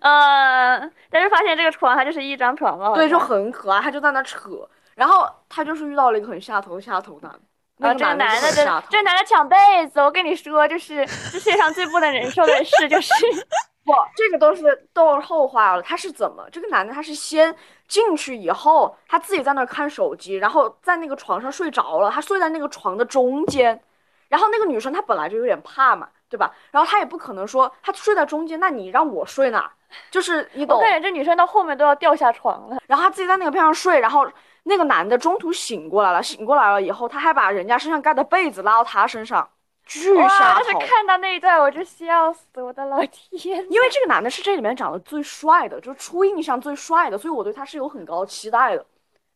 嗯，但是发现这个床它就是一张床嘛，
对，就很可爱，他就在那扯。然后他就是遇到了一个很下头的下头男，那
啊，这个
个男
男的。这个男的抢被子，我跟你说，就是这世界上最不能忍受的事就是，(laughs)
不，这个都是都是后话了。他是怎么？这个男的他是先进去以后，他自己在那儿看手机，然后在那个床上睡着了，他睡在那个床的中间。然后那个女生她本来就有点怕嘛，对吧？然后她也不可能说她睡在中间，那你让我睡哪？就是你懂
我。感觉这女生到后面都要掉下床了。
然后她自己在那个边上睡，然后那个男的中途醒过来了，醒过来了以后，他还把人家身上盖的被子拉到他身上，巨
哇！
下头。
就是看到那一段我就笑死，我的老天！
因为这个男的是这里面长得最帅的，就是初印象最帅的，所以我对他是有很高期待的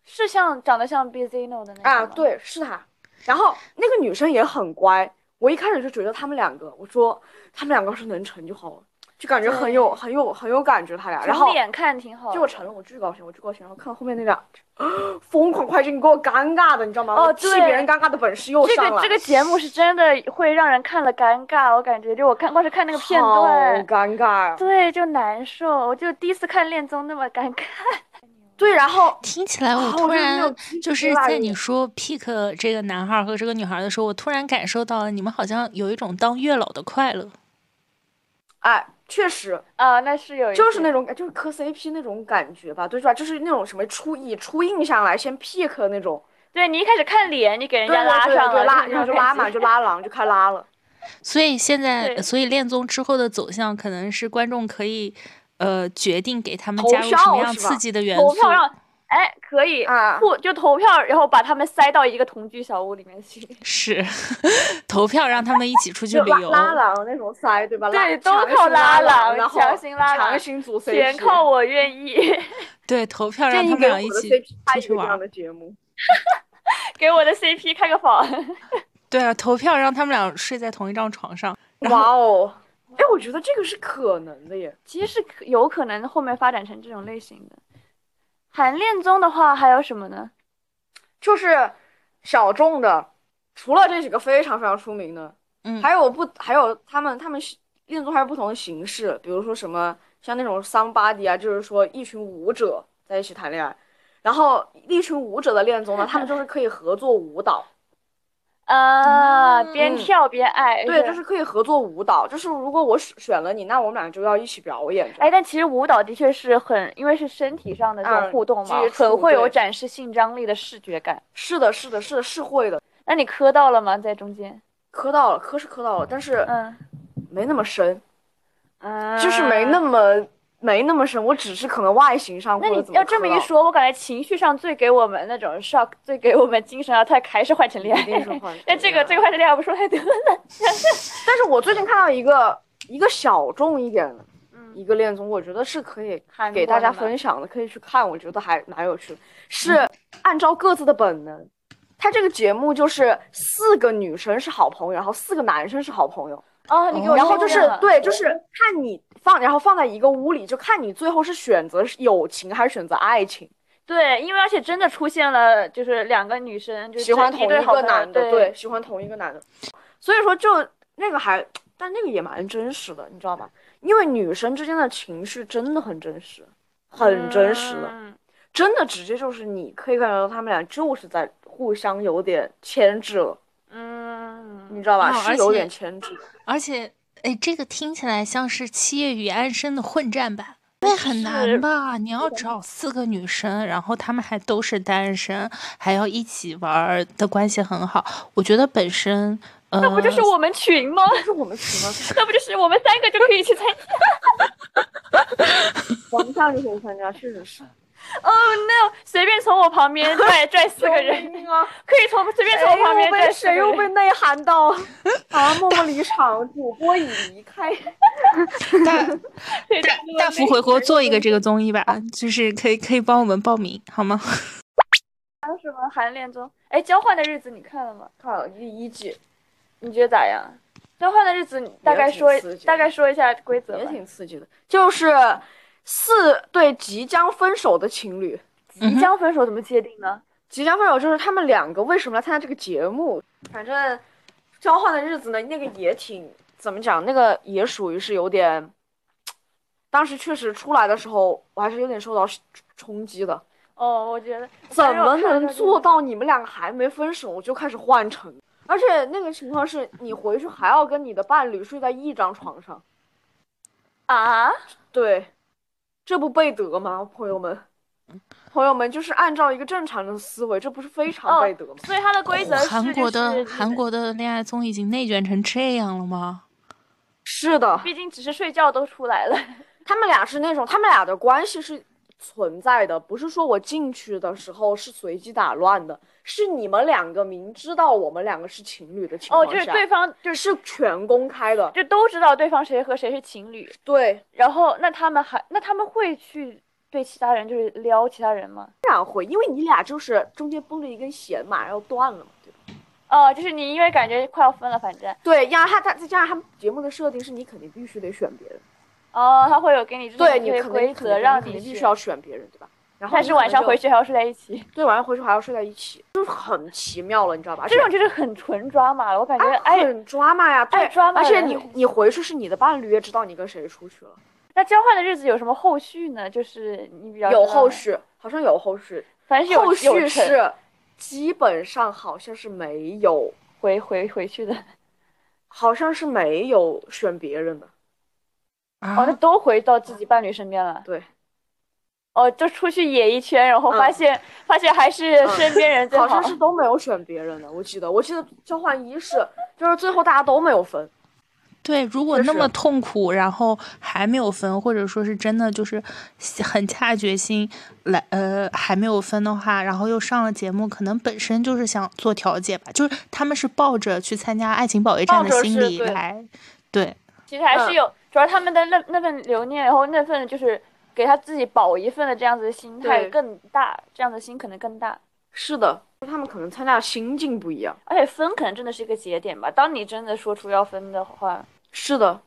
是像长得像 Bizino 的那种
啊。对，是他。然后那个女生也很乖，我一开始就觉得他们两个，我说他们两个要是能成就好了，就感觉很有很有很有感觉他俩。然后
从脸看挺好的。
结果成了，我巨高兴，我巨高兴。然后看后面那俩疯狂快进，给我尴尬的，你知道吗？
哦
我替
对
别人尴尬的本事又
这
上了。
这个这个节目是真的会让人看了尴尬，我感觉就我看光是看那个片段
好
段，
尴尬啊！
对，就难受。我就第一次看恋综那么尴尬。(laughs)
对，然后
听起来，
啊
我突然就是在你说 pick 这个男孩和这个女孩的时候，我突然感受到了你们好像有一种当月老的快乐。
哎，确实
啊，那是有
就是那种感，就是磕 CP 那种感觉吧，对吧？就是那种什么初以初印象来先 pick 那种，
对你一开始看脸，你给人家拉上了，
拉，然后就拉嘛，就拉狼，就开拉了。(laughs)
所以现在，所以恋综之后的走向，可能是观众可以呃决定给他们加入什么样刺激的元素。
投票让，哎，可以
啊
不就投票，然后把他们塞到一个同居小屋里面去。(laughs)
是 (laughs) 投票让他们一起出去旅游。
拉郎那种塞，对吧？
对，都靠
拉
郎，
然后
强行拉郎
强，行组 CP，
全靠我愿意。(laughs)
对，投票让他们俩一起出去玩儿。
一个这样的节目。
给我的 CP 开个房。
对啊，投票让他们俩睡在同一张床上。
哇哦，哎，我觉得这个是可能的耶。
其实是有可能后面发展成这种类型的。韩恋综的话还有什么呢？
就是小众的，除了这几个非常非常出名的，
嗯
还有不还有他们他们恋综还有不同的形式，比如说什么像那种 somebody 啊，就是说一群舞者在一起谈恋爱，然后一群舞者的恋综呢，他们就是可以合作舞蹈，
啊，
嗯
边跳边爱。
对，就是可以合作舞蹈，就是如果我选选了你，那我们俩就要一起表演。
哎，但其实舞蹈的确是很，因为是身体上的这种
嗯
互动嘛，很会有展示性张力的视觉感。
是的，是的，是的，是会的，
那你磕到了吗？在中间？
磕到了，磕是磕到了，但是
嗯，
没那么深，
啊，
就是没那么没那么深，我只是可能外形上
那你要这么，一说，我感觉情绪上最给我们那种 shock，最给我们精神啊，他还是换 (laughs) 成恋爱。那这个这个换成恋爱，我不说太多了。(laughs)
但是我最近看到一个一个小众一点的
嗯，
一个恋综，我觉得是可以
韩
给大家分享的，可以去看，我觉得还蛮有趣的。
嗯
是按照各自的本能，它这个节目就是四个女生是好朋友，然后四个男生是好朋友，
哦，你给我
然后就是对，就是看你放，然后放在一个屋里，就看你最后是选择友情还是选择爱情，
对，因为而且真的出现了，就是两个女生就是
喜欢同一个男的，
对
对，喜欢同一个男的，所以说就那个还，但那个也蛮真实的，你知道吧？因为女生之间的情绪真的很真实，很真实的。
嗯
真的直接就是你可以感觉到他们俩就是在互相有点牵制了，
嗯，
你知道吧？
哦
是有点牵制的。
而且，哎，这个听起来像是《七夜与安生》的混战版。那很难吧？你要找四个女生，然后她们还都是单身，还要一起玩儿的关系很好。我觉得本身，呃，
那不就是我们群吗？
是 (laughs) 我们群吗？
那不就是我们三个就可以去参加 (laughs)
王相就可以参加，确实是。(laughs)
Oh no！随便从我旁边拽 (laughs) 拽四个人，
啊！
可以从随便从我旁边
谁又被
拽
谁又被。内涵到啊？(laughs) 默默离场，主播已离开。
大
对
大大幅回国做一个这个综艺吧，就是可以可以帮我们报名好吗？
还有什么韩恋综？哎，交换的日子你看了吗？
看了第一季，
你觉得咋样？交换的日子，你大概说大概说一下规则
也。挺刺激的，就是四对即将分手的情侣。
即将分手怎么界定呢？
即将分手就是他们两个为什么来参加这个节目？反正交换的日子呢，那个也挺怎么讲，那个也属于是有点，当时确实出来的时候，我还是有点受到冲击的。
哦，我觉得
怎么能做到
你？
你们两个还没分手就开始换乘？而且那个情况是你回去还要跟你的伴侣睡在一张床上，
啊？
对，这不背德吗，朋友们？朋友们，就是按照一个正常的思维，这不是非常背德吗？
所以它的规则是、
哦韩国的韩，国的恋爱综艺已经内卷成这样了吗？
是的，
毕竟只是睡觉都出来了。
他们俩是那种，他们俩的关系是存在的，不是说我进去的时候是随机打乱的，是你们两个明知道我们两个是情侣的情
哦，
况下，哦
就是对方就是
是全公开的。
就都知道对方谁和谁是情侣，
对，
然后那他们还那他们会去对其他人就是撩其他人吗？
当然会，因为你俩就是中间绷着一根弦嘛，然后断了嘛，对吧？
哦，就是你因为感觉快要分了，反正
对，然后他他再加上他们节目的设定是你肯定必须得选别人，
哦，他会有给你制定
对你
规则让
你必须要选别人，对吧？然后
但是晚上回
去，
还要睡在一起，
对，晚上回去还要睡在一起，就是很奇妙了，你知道吧？
这种就是很纯抓马了。我感觉哎，
很抓马呀，对
抓马
而且你你回去是你的伴侣也知道你跟谁出去了，
那交换的日子有什么后续呢？就是你比较
有后续，好像有后续，
反正是有
后续是基本上好像是没有，
回回回去的。
好像是没有选别人的，
啊。
哦，那都回到自己伴侣身边了。
对，
哦，就出去野一圈，然后发
嗯。
现、发现还是身边人最
好像是都没有选别人的，我记得，我记得交换仪式就是最后大家都没有分，
对，如果那么痛苦，然后还没有分，或者说是真的就是很下决心来，呃，还没有分的话，然后又上了节目，可能本身就是想做调解吧，就是他们是抱着去参加爱情保卫战的心理来，对，
其实还是
嗯。
有，主要他们的那那份留念，然后那份就是给他自己保一份的这样子的心态更大，这样的心可能更大。
是的，他们可能参加的心境不一样，
而且分可能真的是一个节点吧，当你真的说出要分的话，
是的，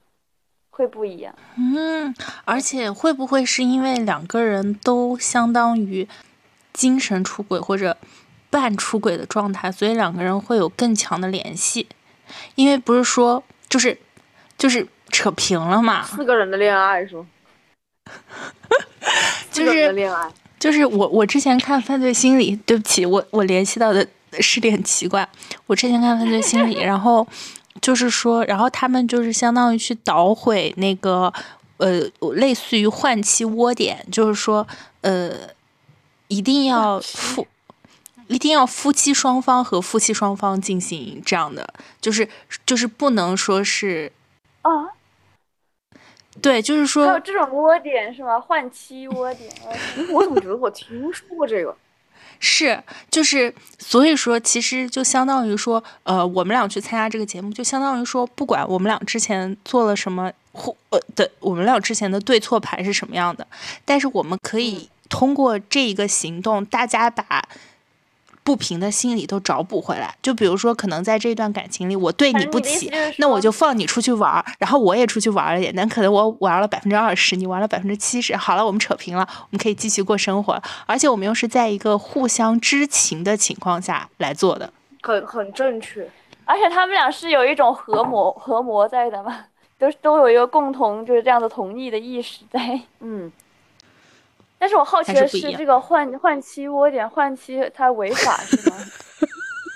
会不一样。
嗯，而且会不会是因为两个人都相当于精神出轨或者半出轨的状态，所以两个人会有更强的联系？因为不是说就是就是扯平了嘛，
四个人的恋爱是吗？(laughs)
就是
恋爱，
就是我我之前看《犯罪心理》，对不起，我我联系到的是点奇怪。我之前看《犯罪心理》，然后就是说，然后他们就是相当于去捣毁那个呃，类似于换妻窝点，就是说呃，一定要夫。一定要夫妻双方和夫妻双方进行这样的，就是就是不能说是
啊，
对，就是说，
还有这种窝点是吗？换妻窝点，
我怎么觉得我听说过这个？(laughs)
是，就是，所以说，其实就相当于说，呃，我们俩去参加这个节目，就相当于说，不管我们俩之前做了什么，或呃的，我们俩之前的对错牌是什么样的，但是我们可以通过这一个行动，大家把不平的心理都找补回来。就比如说，可能在这段感情里，我对你不起那我就放你出去玩儿，然后我也出去玩了点，但可能我玩了百分之二十，你玩了百分之七十，好了，我们扯平了，我们可以继续过生活了。而且我们又是在一个互相知情的情况下来做的。
很很正确。
而且他们俩是有一种合谋合谋在的嘛，都都有一个共同就是这样的同意的意识在。
嗯，
但是我好奇的是，这个换换妻窝点换妻它违法 (laughs) 是吗？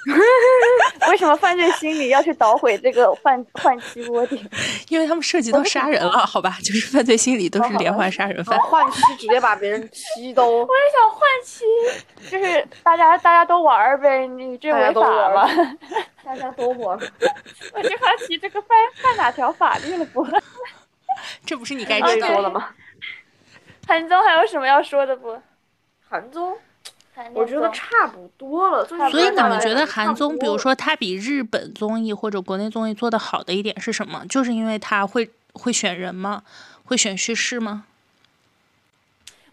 (laughs) 为什么犯罪心理要去捣毁这个换换妻窝点？(laughs)
因为他们涉及到杀人了，好吧，就是犯罪心理都是连环杀人犯
换妻直接把别人妻都
我也想换妻，就是大家大家都玩儿呗，你这违法
了？大家都玩。
我就好奇这个犯犯哪条法律了不？
这不是你该
可
知道的。
以说了吗？
韩综还有什么要说的不？
韩综，
韩
我觉得差不多了。
所以你们觉得韩综，比如说它比日本综艺或者国内综艺做的好的一点是什么？就是因为它会会选人吗？会选叙事吗？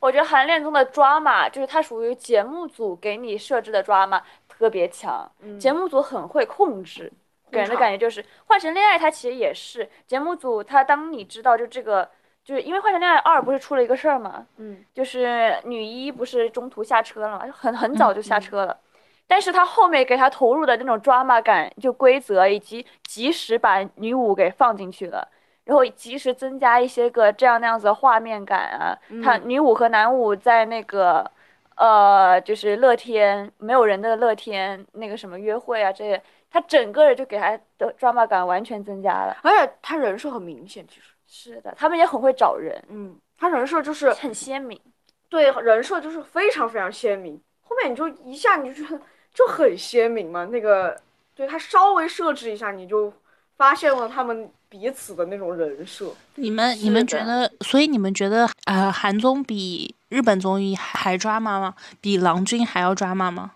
我觉得韩恋综的 drama 就是它属于节目组给你设置的 drama 特别强，
嗯
节目组很会控制，给人的感觉就是《换成恋爱》它其实也是节目组，它当你知道就这个，就是因为《换乘恋爱二》不是出了一个事儿嘛，
嗯，
就是女一不是中途下车了嘛，就很很早就下车了。但是他后面给他投入的那种 drama 感，就规则以及及时把女五给放进去了，然后及时增加一些个这样那样子的画面感啊。他
嗯
女五和男五在那个呃，就是乐天没有人的乐天那个什么约会啊这些，他整个人就给他的 drama 感完全增加了。
而且他人设很明显，其实，
是的，他们也很会找人，
嗯，他人设就是
很鲜明。
对人设就是非常非常鲜明，后面你就一下你就觉得就很鲜明嘛，那个对他稍微设置一下，你就发现了他们彼此的那种人设。
你们你们觉得？所以你们觉得呃，韩综比日本综艺还抓马吗？比郎君还要抓马吗？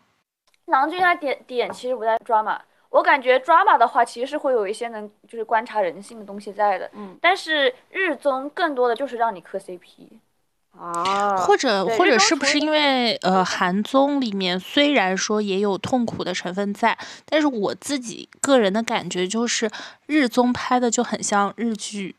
郎君他点点其实不在 drama，我感觉 drama 的话其实是会有一些能就是观察人性的东西在的，
嗯
但是日综更多的就是让你磕 CP。
啊，
或者或者是不是因为呃韩综里面虽然说也有痛苦的成分在，但是我自己个人的感觉就是日综拍的就很像日剧，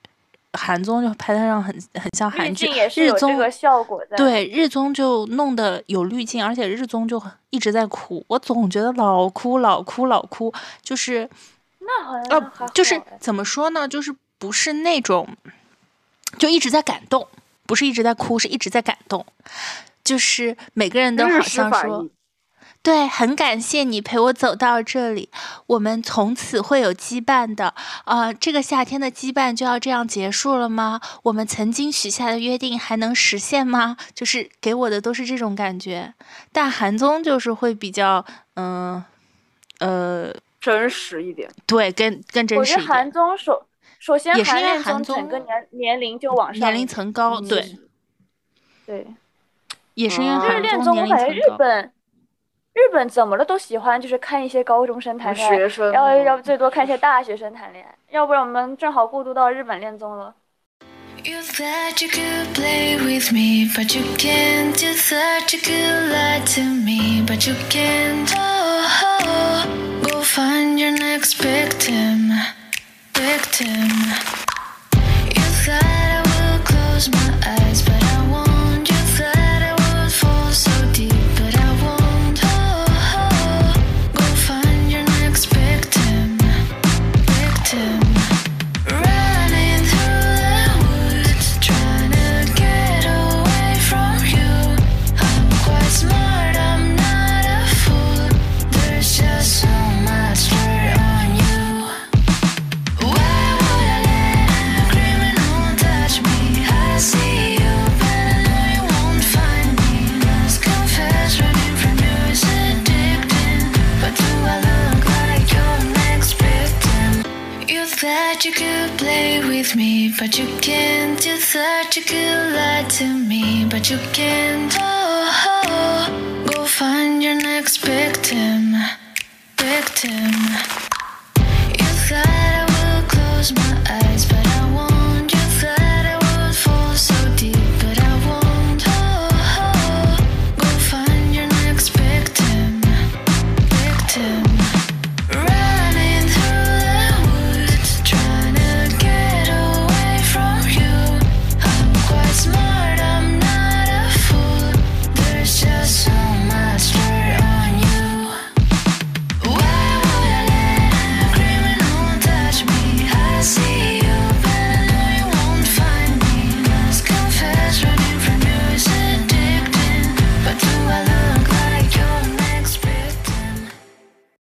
韩综就拍的上很很像韩剧日综
有这个效果在。，
对日综就弄得有滤镜，而且日综就很一直在哭，我总觉得老哭老哭老哭，就是
那好像
就是怎么说呢？就是不是那种，就一直在感动，不是一直在哭，是一直在感动。就是每个人都好像说对，很感谢你陪我走到这里，我们从此会有羁绊的。啊，这个夏天的羁绊就要这样结束了吗？我们曾经许下的约定还能实现吗？就是给我的都是这种感觉。但韩综就是会比较，嗯、呃，
真实一点。
对，更更真
我觉得
实一点。
韩综首首先
也是因为
韩
综
综整个年年龄就往上
年龄层高，
嗯
对，
对。
也是因为韩综
恋综，我感觉
年龄层高。
日本日本怎么了都喜欢就是看一些高中生谈恋爱，
学生
要要最多看一些大学生谈恋爱，要不然我们正好过渡到日本恋综了。
You thought you could play with me, but you can't. You thought you could lie to me, but you can't. Oh, oh, go find your next victim. Victim.